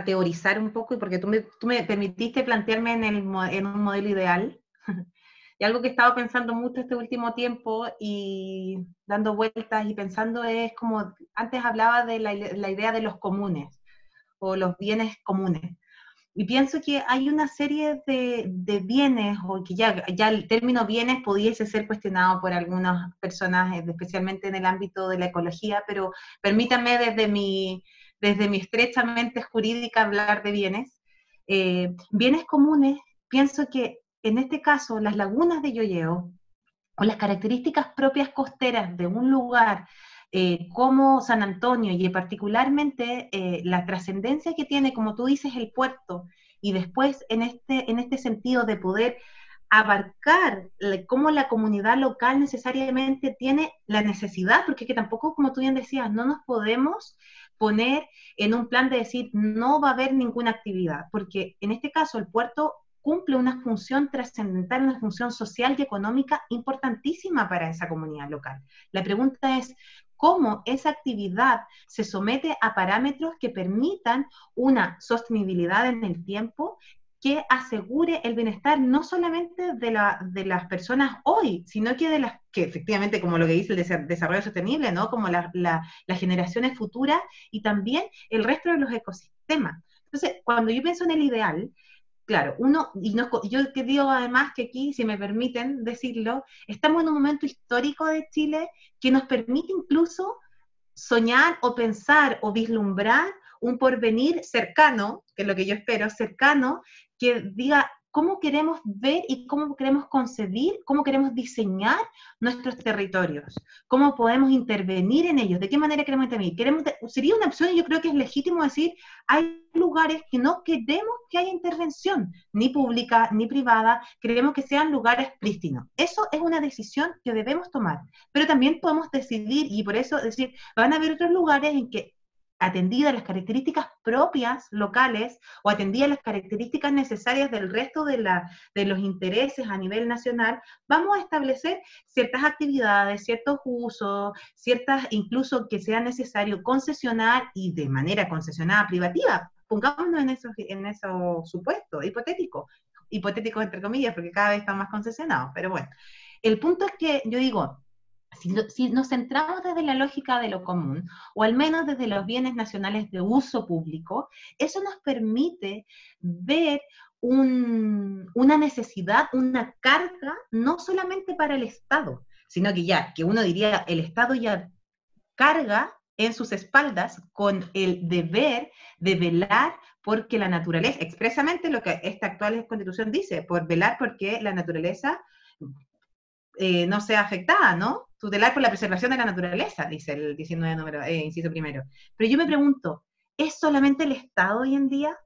teorizar un poco, porque tú me, tú me permitiste plantearme en, el, en un modelo ideal, *laughs* Y algo que he estado pensando mucho este último tiempo y dando vueltas y pensando es como, antes hablaba de la, idea de los comunes o los bienes comunes. Y pienso que hay una serie de, bienes, o que ya, ya el término bienes pudiese ser cuestionado por algunas personas, especialmente en el ámbito de la ecología, pero permítanme desde mi, desde mi estrechamente jurídica hablar de bienes. Eh, bienes comunes, pienso que en este caso, las lagunas de Yoyeo o las características propias costeras de un lugar eh, como San Antonio y particularmente eh, la trascendencia que tiene, como tú dices, el puerto y después en este, en este sentido de poder abarcar cómo la comunidad local necesariamente tiene la necesidad, porque que tampoco, como tú bien decías, no nos podemos poner en un plan de decir no va a haber ninguna actividad, porque en este caso el puerto cumple una función trascendental, una función social y económica importantísima para esa comunidad local. La pregunta es, ¿cómo esa actividad se somete a parámetros que permitan una sostenibilidad en el tiempo que asegure el bienestar no solamente de, la, de las personas hoy, sino que de las que efectivamente, como lo que dice el desarrollo sostenible, ¿no? Como las generaciones futuras y también el resto de los ecosistemas. Entonces, cuando yo pienso en el ideal, claro, uno, y no, yo digo además que aquí, si me permiten decirlo, estamos en un momento histórico de Chile que nos permite incluso soñar o pensar o vislumbrar un porvenir cercano, que es lo que yo espero, cercano, que diga cómo queremos ver y cómo queremos concebir, cómo queremos diseñar nuestros territorios, cómo podemos intervenir en ellos, de qué manera queremos intervenir. Sería una opción, y yo creo que es legítimo decir, hay lugares que no queremos que haya intervención, ni pública ni privada, queremos que sean lugares prístinos. Eso es una decisión que debemos tomar, pero también podemos decidir, y por eso decir, van a haber otros lugares en que atendida las características propias locales o atendida las características necesarias del resto de, la, de los intereses a nivel nacional, vamos a establecer ciertas actividades, ciertos usos, ciertas incluso que sea necesario concesionar y de manera concesionada privativa. Pongámonos en esos en eso supuestos hipotéticos, hipotéticos entre comillas, porque cada vez están más concesionados, pero bueno. El punto es que yo digo, si, nos centramos desde la lógica de lo común, o al menos desde los bienes nacionales de uso público, eso nos permite ver una necesidad, una carga, no solamente para el Estado, sino que ya, que uno diría, el Estado ya carga en sus espaldas con el deber de velar porque la naturaleza, expresamente lo que esta actual constitución dice, por velar porque la naturaleza eh, no sea afectada, ¿no? Tutelar por la preservación de la naturaleza, dice el 19 número, eh, inciso primero. Pero yo me pregunto, ¿es solamente el Estado hoy en día?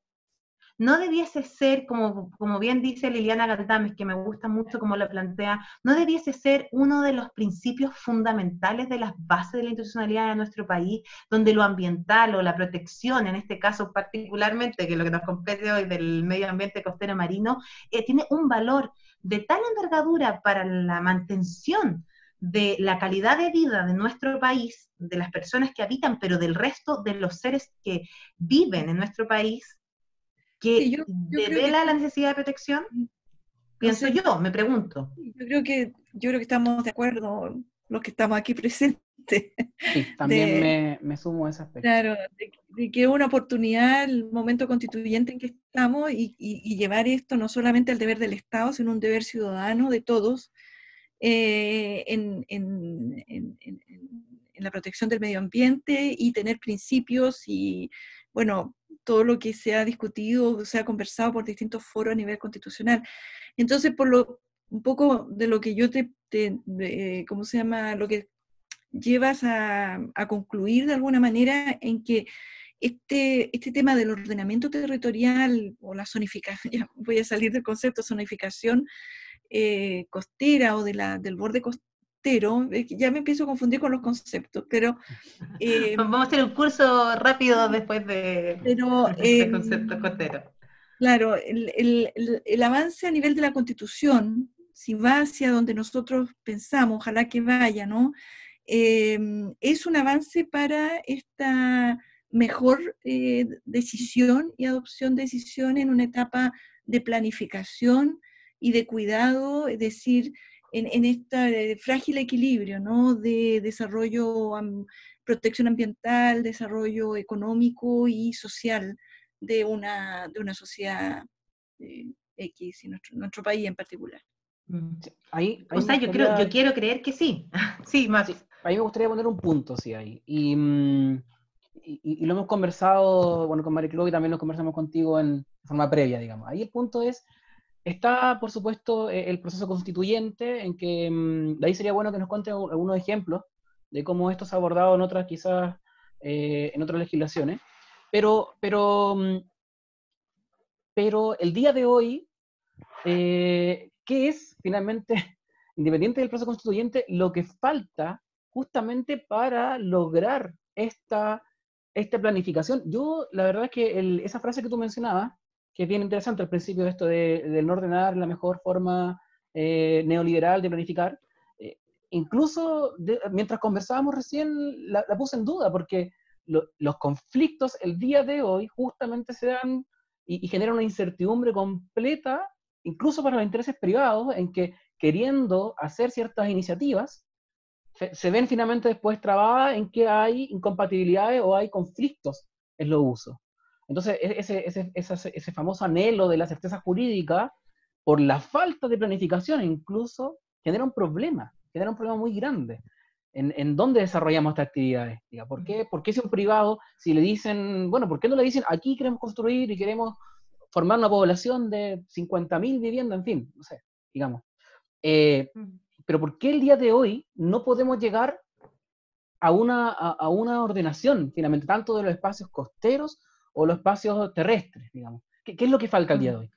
¿No debiese ser, como, como bien dice Liliana Galdames, que me gusta mucho como lo plantea, no debiese ser uno de los principios fundamentales de las bases de la institucionalidad de nuestro país, donde lo ambiental o la protección, en este caso particularmente, que es lo que nos compete hoy del medio ambiente costero marino, eh, tiene un valor de tal envergadura para la mantención de la calidad de vida de nuestro país, de las personas que habitan, pero del resto de los seres que viven en nuestro país, que devela la necesidad de protección? Pienso yo, me pregunto. Yo creo que yo creo que estamos de acuerdo los que estamos aquí *laughs* presentes. Sí, también me, sumo a ese aspecto. Claro, de, que es una oportunidad, el momento constituyente en que estamos, y, y, llevar esto no solamente al deber del Estado, sino un deber ciudadano de todos, eh, en, la protección del medio ambiente y tener principios y, bueno, todo lo que se ha discutido, se ha conversado por distintos foros a nivel constitucional. Entonces, por lo, un poco de lo que yo te, ¿cómo se llama? Lo que llevas a, a, concluir de alguna manera en que este, este tema del ordenamiento territorial o la zonificación, *laughs* voy a salir del concepto zonificación, eh, costera o de la, del borde costero, ya me empiezo a confundir con los conceptos, pero... *laughs* Eh, Vamos a hacer un curso rápido después de, pero, *laughs* este concepto costero. Claro, el, el, el, avance a nivel de la constitución, si va hacia donde nosotros pensamos, ojalá que vaya, ¿no? Em, es un avance para esta mejor eh, decisión y adopción de decisión en una etapa de planificación y de cuidado, es decir, en, este frágil equilibrio ¿no? de desarrollo, protección ambiental, desarrollo económico y social de una, de una sociedad eh, X y nuestro, nuestro país en particular. Mm, ahí, o sea, yo, creo, yo quiero creer que sí. *laughs* sí, más. a mí me gustaría poner un punto, sí, ahí. Y, mm, y, lo hemos conversado, bueno, con Mariclo y también lo conversamos contigo en forma previa, digamos. Ahí el punto es Está, por supuesto, e, el proceso constituyente, en que mm, de ahí sería bueno que nos cuente algunos ejemplos de cómo esto se ha abordado en otras, quizás, eh, en otras legislaciones. Pero, pero, mm, pero el día de hoy, eh, qué es finalmente, *laughs* independiente del proceso constituyente, lo que falta justamente para lograr esta, esta planificación. Yo, la verdad es que esa frase que tú mencionabas, que es bien interesante al principio de esto de, no ordenar la mejor forma eh, neoliberal de planificar, eh, incluso mientras conversábamos recién la, puse en duda, porque los conflictos el día de hoy justamente se dan y, y generan una incertidumbre completa, incluso para los intereses privados, en que queriendo hacer ciertas iniciativas, se, ven finalmente después trabadas en que hay incompatibilidades o hay conflictos en los usos. Entonces, e, ese, ese, ese, ese, famoso anhelo de la certeza jurídica, por la falta de planificación incluso, genera un problema, genera un problema muy grande. En, en dónde desarrollamos estas actividades. ¿por, qué, ¿Por qué si un privado, si le dicen, bueno, ¿por qué no le dicen, aquí queremos construir y queremos formar una población de 50.000 viviendas, en fin, no sé, digamos. Eh, pero ¿por qué el día de hoy no podemos llegar a una, a, una ordenación, finalmente, tanto de los espacios costeros o los espacios terrestres, digamos? ¿Qué, es lo que falta el día de hoy?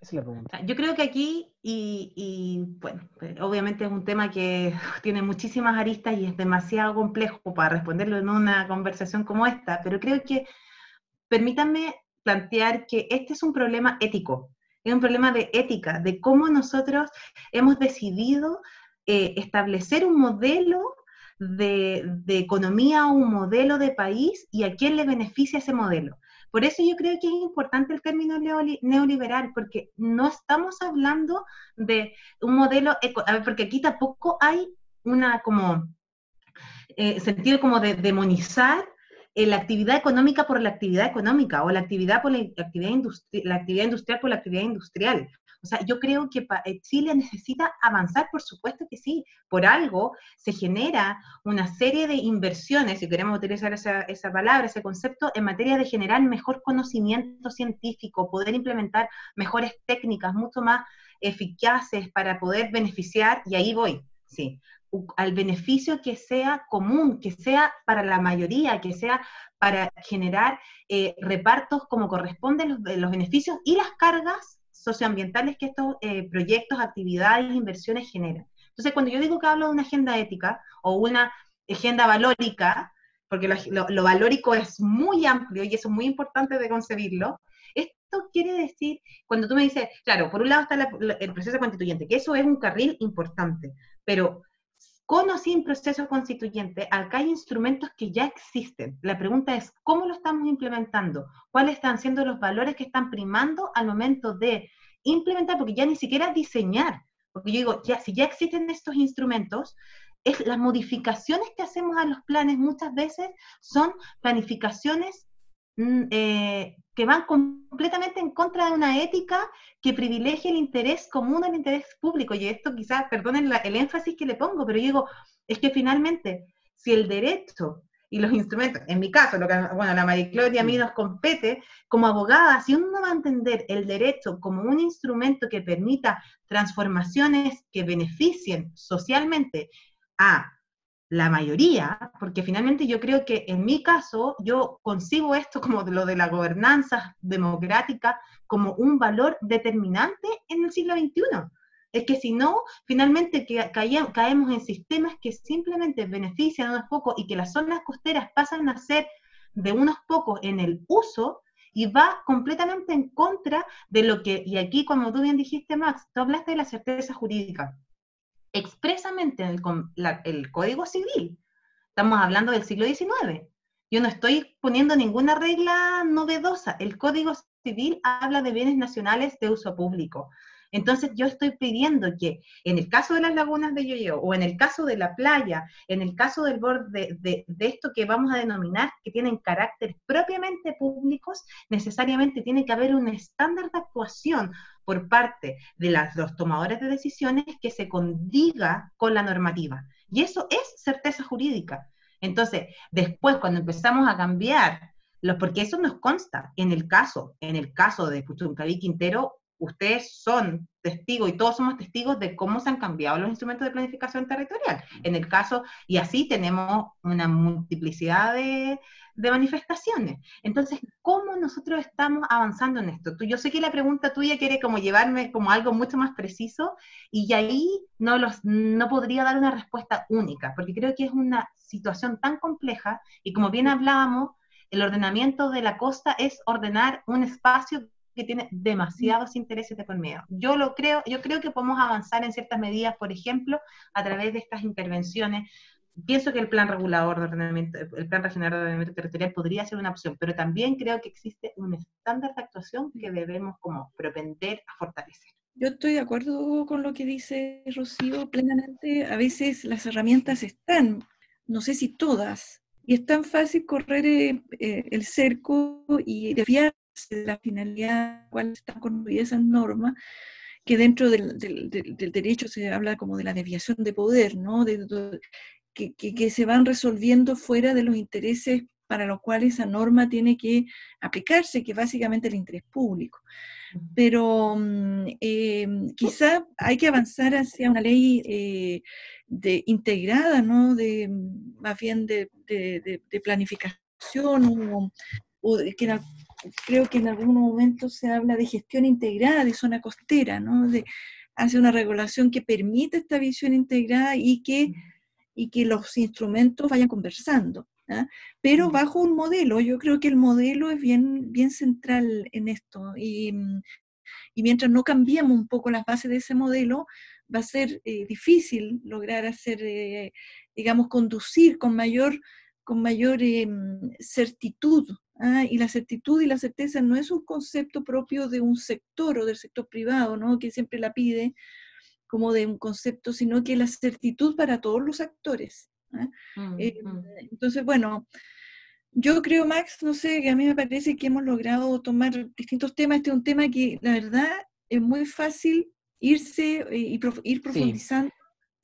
Esa es la pregunta. Yo creo que aquí, y, y, bueno, pues, obviamente es un tema que *laughs* tiene muchísimas aristas y es demasiado complejo para responderlo en una conversación como esta, pero creo que permítanme plantear que este es un problema ético, es un problema de ética, de cómo nosotros hemos decidido eh, establecer un modelo de, economía o un modelo de país y a quién le beneficia ese modelo. Por eso yo creo que es importante el término neoliberal, porque no estamos hablando de un modelo, porque aquí tampoco hay una como eh, sentido como de demonizar eh, la actividad económica por la actividad económica o la actividad por la actividad, la actividad industrial por la actividad industrial. O sea, yo creo que eh, Chile necesita avanzar, por supuesto que sí. Por algo se genera una serie de inversiones, si queremos utilizar esa, esa palabra, ese concepto, en materia de generar mejor conocimiento científico, poder implementar mejores técnicas mucho más eficaces para poder beneficiar, y ahí voy, sí, al beneficio que sea común, que sea para la mayoría, que sea para generar eh, repartos como corresponden los, los, beneficios y las cargas socioambientales que estos eh, proyectos, actividades, inversiones generan. Entonces, cuando yo digo que hablo de una agenda ética o una agenda valórica, porque lo, valórico es muy amplio y eso es muy importante de concebirlo, esto quiere decir, cuando tú me dices, claro, por un lado está el proceso constituyente, que eso es un carril importante, pero con o sin proceso constituyente, acá hay instrumentos que ya existen. La pregunta es, ¿cómo lo estamos implementando? ¿Cuáles están siendo los valores que están primando al momento de implementar? Porque ya ni siquiera diseñar, porque yo digo, ya, si ya existen estos instrumentos, es las modificaciones que hacemos a los planes muchas veces son planificaciones eh, que van completamente en contra de una ética que privilegia el interés común al interés público. Y esto quizás, perdonen el énfasis que le pongo, pero yo digo, es que finalmente, si el derecho y los instrumentos, en mi caso, lo que, bueno, la Maricloria a mí nos compete, como abogada, si uno va a entender el derecho como un instrumento que permita transformaciones que beneficien socialmente a la mayoría, porque finalmente yo creo que en mi caso yo concibo esto como lo de la gobernanza democrática como un valor determinante en el siglo XXI. Es que si no, finalmente caemos en sistemas que simplemente benefician a unos pocos y que las zonas costeras pasan a ser de unos pocos en el uso y va completamente en contra de lo que, y aquí como tú bien dijiste Max, tú hablaste de la certeza jurídica expresamente en el, Código Civil. Estamos hablando del siglo XIX. Yo no estoy poniendo ninguna regla novedosa. El Código Civil habla de bienes nacionales de uso público. Entonces yo estoy pidiendo que en el caso de las lagunas de Yoyo o en el caso de la playa, en el caso del borde de, de, esto que vamos a denominar que tienen carácter propiamente públicos, necesariamente tiene que haber un estándar de actuación por parte de los tomadores de decisiones que se condiga con la normativa. Y eso es certeza jurídica. Entonces, después cuando empezamos a cambiar, los, porque eso nos consta, en el caso, en el caso de Puchuncaví Quintero, ustedes son testigos y todos somos testigos de cómo se han cambiado los instrumentos de planificación territorial. En el caso, y así tenemos una multiplicidad de, manifestaciones. Entonces, ¿cómo nosotros estamos avanzando en esto? Tú, yo sé que la pregunta tuya quiere como llevarme como algo mucho más preciso y ahí no, los, no podría dar una respuesta única, porque creo que es una situación tan compleja y como bien hablábamos, el ordenamiento de la costa es ordenar un espacio que tiene demasiados intereses de por medio. Yo lo creo, yo creo que podemos avanzar en ciertas medidas, por ejemplo, a través de estas intervenciones. Pienso que el plan regulador de ordenamiento, el plan regional de ordenamiento territorial podría ser una opción, pero también creo que existe un estándar de actuación que debemos como propender a fortalecer. Yo estoy de acuerdo con lo que dice Rocío plenamente. A veces las herramientas están, no sé si todas, y es tan fácil correr eh, eh, el cerco y desviarse de la finalidad cuál están construidas esas normas, que dentro del, derecho se habla como de la desviación de poder, ¿no? que, que, se van resolviendo fuera de los intereses para los cuales esa norma tiene que aplicarse, que básicamente el interés público. Pero mm, eh, quizá hay que avanzar hacia una ley eh, de, integrada, ¿no? De, más bien de, planificación o, que creo que en algún momento se habla de gestión integrada de zona costera, ¿no? De, hace una regulación que permita esta visión integrada y que, y que los instrumentos vayan conversando. ¿ah? pero bajo un modelo. Yo creo que el modelo es bien, bien central en esto y, y mientras no cambiemos un poco las bases de ese modelo, va a ser eh, difícil lograr hacer, eh, digamos, conducir con mayor, con mayor em, certitud. ¿ah? Y la certitud y la certeza no es un concepto propio de un sector o del sector privado, ¿no? que siempre la pide como de un concepto, sino que la certitud para todos los actores. ¿ah? Mm, eh, entonces, bueno, yo creo, Max, no sé, que a mí me parece que hemos logrado tomar distintos temas. Este es un tema que, la verdad, es muy fácil irse eh, y ir profundizando.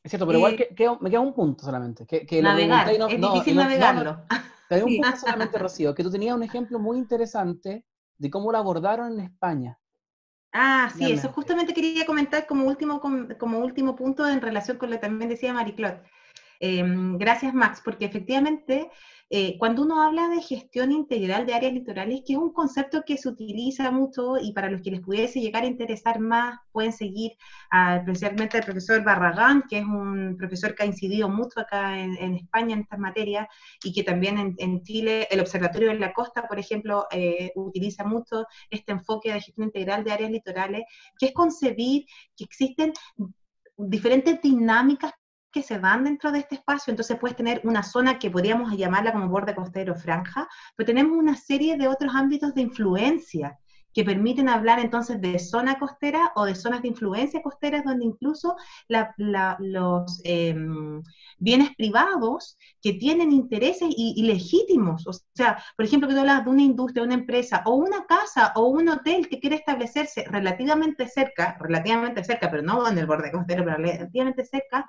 Es cierto, pero igual eh, me queda un punto solamente. Que, Navegar, es difícil navegarlo. Te un *laughs* punto solamente, Rocío, que tú tenías un ejemplo muy interesante de cómo lo abordaron en España. Ah, sí, eso justamente quería comentar como último, como último punto en relación con lo que también decía Marie-Claude. Em, gracias, Max, porque efectivamente eh, cuando uno habla de gestión integral de áreas litorales, que es un concepto que se utiliza mucho y para los que les pudiese llegar a interesar más, pueden seguir especialmente al profesor Barragán, que es un profesor que ha incidido mucho acá en, España en estas materias y que también en, Chile, el Observatorio de la Costa, por ejemplo, eh, utiliza mucho este enfoque de gestión integral de áreas litorales, que es concebir que existen diferentes dinámicas que se van dentro de este espacio, entonces puedes tener una zona que podríamos llamarla como borde costero franja, pero tenemos una serie de otros ámbitos de influencia que permiten hablar entonces de zona costera o de zonas de influencia costeras donde incluso los em, bienes privados que tienen intereses y, legítimos, o sea, por ejemplo, que tú hablas de una industria, una empresa o una casa o un hotel que quiere establecerse relativamente cerca, relativamente cerca, pero no en el borde costero, pero relativamente cerca,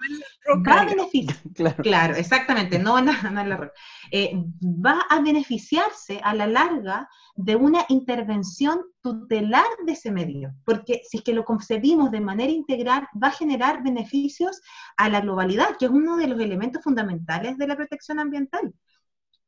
va a beneficiar, *laughs* claro. exactamente, no, no, en la eh, va a beneficiarse a la larga de una intervención tutelar de ese medio, porque si es que lo concebimos de manera integral, va a generar beneficios a la globalidad, que es uno de los elementos fundamentales de la protección ambiental.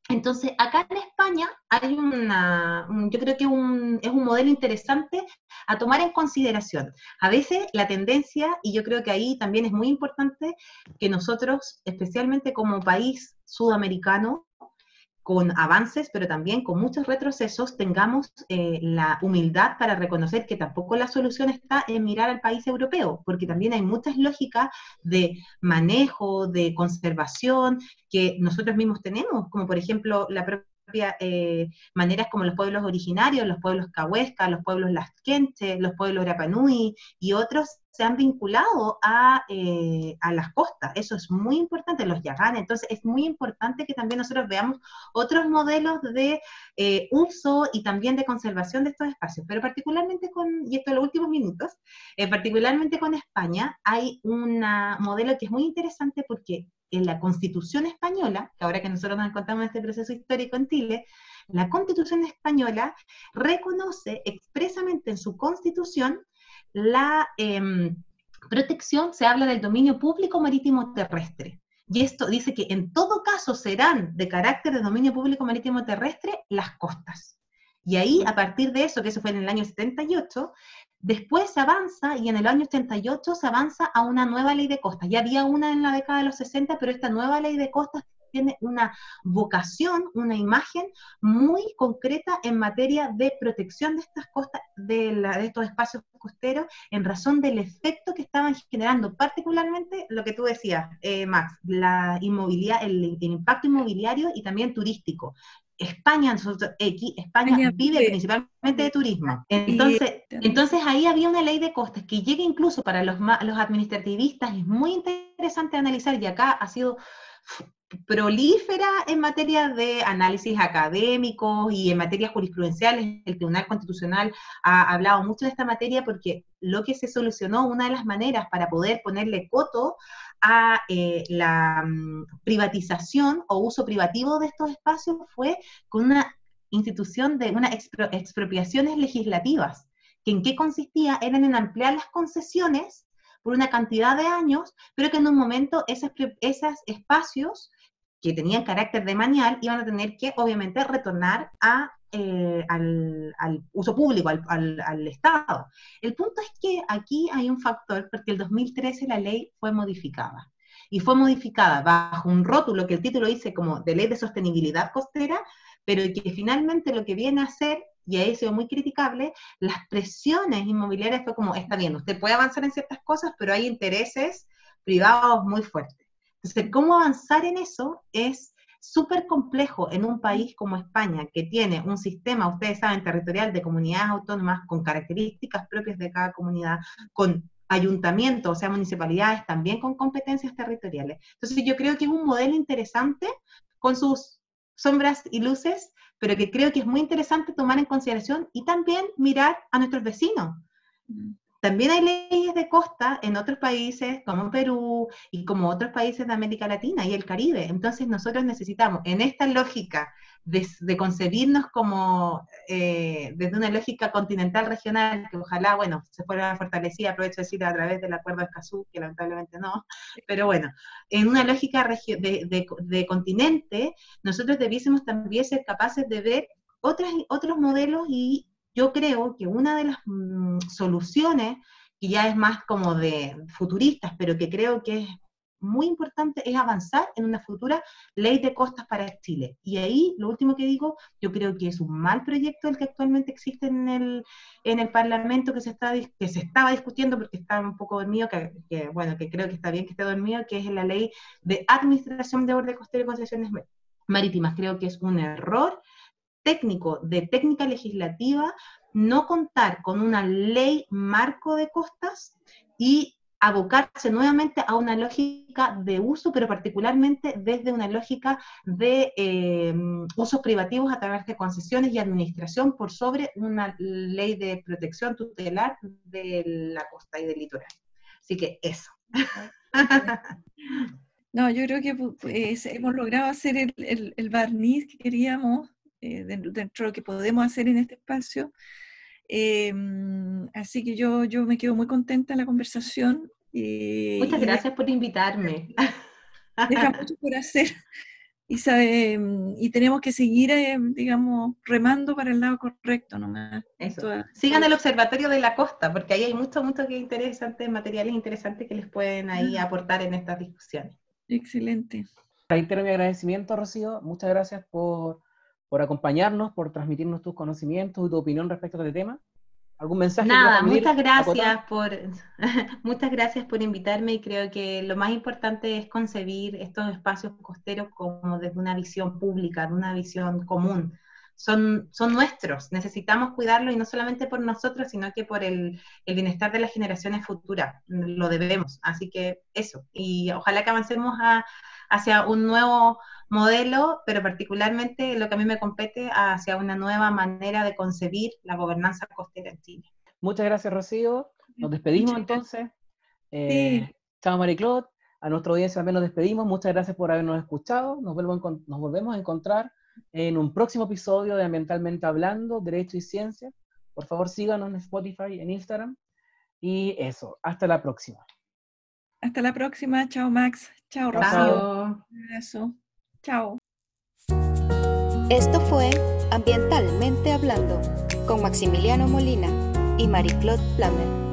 Entonces, acá en España hay una, yo creo que es un modelo interesante a tomar en consideración. A veces la tendencia, y yo creo que ahí también es muy importante que nosotros, especialmente como país sudamericano, con avances, pero también con muchos retrocesos, tengamos eh, la humildad para reconocer que tampoco la solución está en mirar al país europeo, porque también hay muchas lógicas de manejo, de conservación que nosotros mismos tenemos, como por ejemplo la propia eh, maneras como los pueblos originarios, los pueblos cahuesca, los pueblos lasquenche, los pueblos rapanui y otros se han vinculado eh, a, las costas. Eso es muy importante, los yaganes. Entonces, es muy importante que también nosotros veamos otros modelos de eh, uso y también de conservación de estos espacios. Pero particularmente con, y esto en los últimos minutos, particularmente con España, hay un modelo que es muy interesante porque en la Constitución española, que ahora que nosotros nos encontramos en este proceso histórico en Chile, la Constitución española reconoce expresamente en su Constitución la em, protección se habla del dominio público marítimo terrestre. Y esto dice que en todo caso serán de carácter de dominio público marítimo terrestre las costas. Y ahí, a partir de eso, que eso fue en el año 78, después se avanza y en el año 78 se avanza a una nueva ley de costas. Ya había una en la década de los 60, pero esta nueva ley de costas tiene una vocación, una imagen muy concreta en materia de protección de estas costas, de, de, estos espacios costeros, en razón del efecto que estaban generando, particularmente lo que tú decías, eh, Max, la inmobiliaria, el, el, impacto inmobiliario y también turístico. España, España, España vive principalmente de turismo. Entonces, entonces ahí había una ley de costes que llega incluso para los, los administrativistas, es muy interesante analizar, y acá ha sido prolífera en materia de análisis académicos y en materias jurisprudenciales. El Tribunal Constitucional ha hablado mucho de esta materia porque lo que se solucionó, una de las maneras para poder ponerle coto a eh, la um, privatización o uso privativo de estos espacios fue con una institución de unas expro expropiaciones legislativas, que en qué consistía eran en ampliar las concesiones por una cantidad de años, pero que en un momento esos espacios que tenían carácter de manial iban a tener que obviamente retornar eh, al, uso público, al, al, Estado. El punto es que aquí hay un factor, porque el 2013 la ley fue modificada. Y fue modificada bajo un rótulo que el título dice como de ley de sostenibilidad costera, pero que finalmente lo que viene a hacer, y ahí ha sido muy criticable, las presiones inmobiliarias fue como, está bien, usted puede avanzar en ciertas cosas, pero hay intereses privados muy fuertes. Entonces, cómo avanzar en eso es súper complejo en un país como España, que tiene un sistema, ustedes saben, territorial de comunidades autónomas con características propias de cada comunidad, con ayuntamientos, o sea, municipalidades también con competencias territoriales. Entonces, yo creo que es un modelo interesante con sus sombras y luces, pero que creo que es muy interesante tomar en consideración y también mirar a nuestros vecinos. También hay leyes de costa en otros países como Perú y como otros países de América Latina y el Caribe. Entonces nosotros necesitamos, en esta lógica de, concebirnos como eh, desde una lógica continental regional, que ojalá, bueno, se fuera fortalecida, aprovecho de decir, a través del acuerdo de Escazú, que lamentablemente no, pero bueno, en una lógica de, de, de continente, nosotros debiésemos también ser capaces de ver otras, otros modelos y yo creo que una de las mm, soluciones, que ya es más como de futuristas, pero que creo que es muy importante, es avanzar en una futura ley de costas para Chile. Y ahí, lo último que digo, yo creo que es un mal proyecto el que actualmente existe en el, en el Parlamento que se, está, que se estaba discutiendo porque está un poco dormido, que, que, bueno, que creo que está bien que esté dormido, que es la ley de administración de orden costero y concesiones marítimas. Creo que es un error técnico de técnica legislativa no contar con una ley marco de costas y abocarse nuevamente a una lógica de uso, pero particularmente desde una lógica de eh, usos privativos a través de concesiones y administración por sobre una ley de protección tutelar de la costa y del litoral. Así que eso. *laughs* No, yo creo que hemos logrado hacer el barniz que queríamos eh, dentro, de lo que podemos hacer en este espacio. Em, así que yo, yo me quedo muy contenta en la conversación. Muchas gracias por invitarme. Deja mucho por hacer y, sabe, em, y tenemos que seguir, em, digamos, remando para el lado correcto nomás. Sigan el Observatorio de la Costa, porque ahí hay mucho, mucho que interesante, materiales interesantes que les pueden ahí ah. aportar en estas discusiones. Excelente. Reitero mi agradecimiento, Rocío. Muchas gracias por por acompañarnos, por transmitirnos tus conocimientos y tu opinión respecto a este tema. ¿Algún mensaje? Nada, muchas gracias por *laughs* muchas gracias por invitarme y creo que lo más importante es concebir estos espacios costeros como desde una visión pública, de una visión común. Son, son nuestros, necesitamos cuidarlos y no solamente por nosotros, sino que por el, el bienestar de las generaciones futuras. Lo debemos. Así que eso. Y ojalá que avancemos a, hacia un nuevo modelo, pero particularmente lo que a mí me compete hacia una nueva manera de concebir la gobernanza costera en Chile. Muchas gracias, Rocío. Nos despedimos entonces. Eh, Chao, Mariclot. A nuestra audiencia también nos despedimos. Muchas gracias por habernos escuchado. Nos, nos volvemos a encontrar en un próximo episodio de Ambientalmente Hablando, Derecho y Ciencia. Por favor, síganos en Spotify, en Instagram. Y eso, hasta la próxima. Hasta la próxima. Chao, Max. Chao, Chao, Rocío. Chao. Un abrazo. Chao. Esto fue Ambientalmente Hablando con Maximiliano Molina y Marie-Claude Plamer.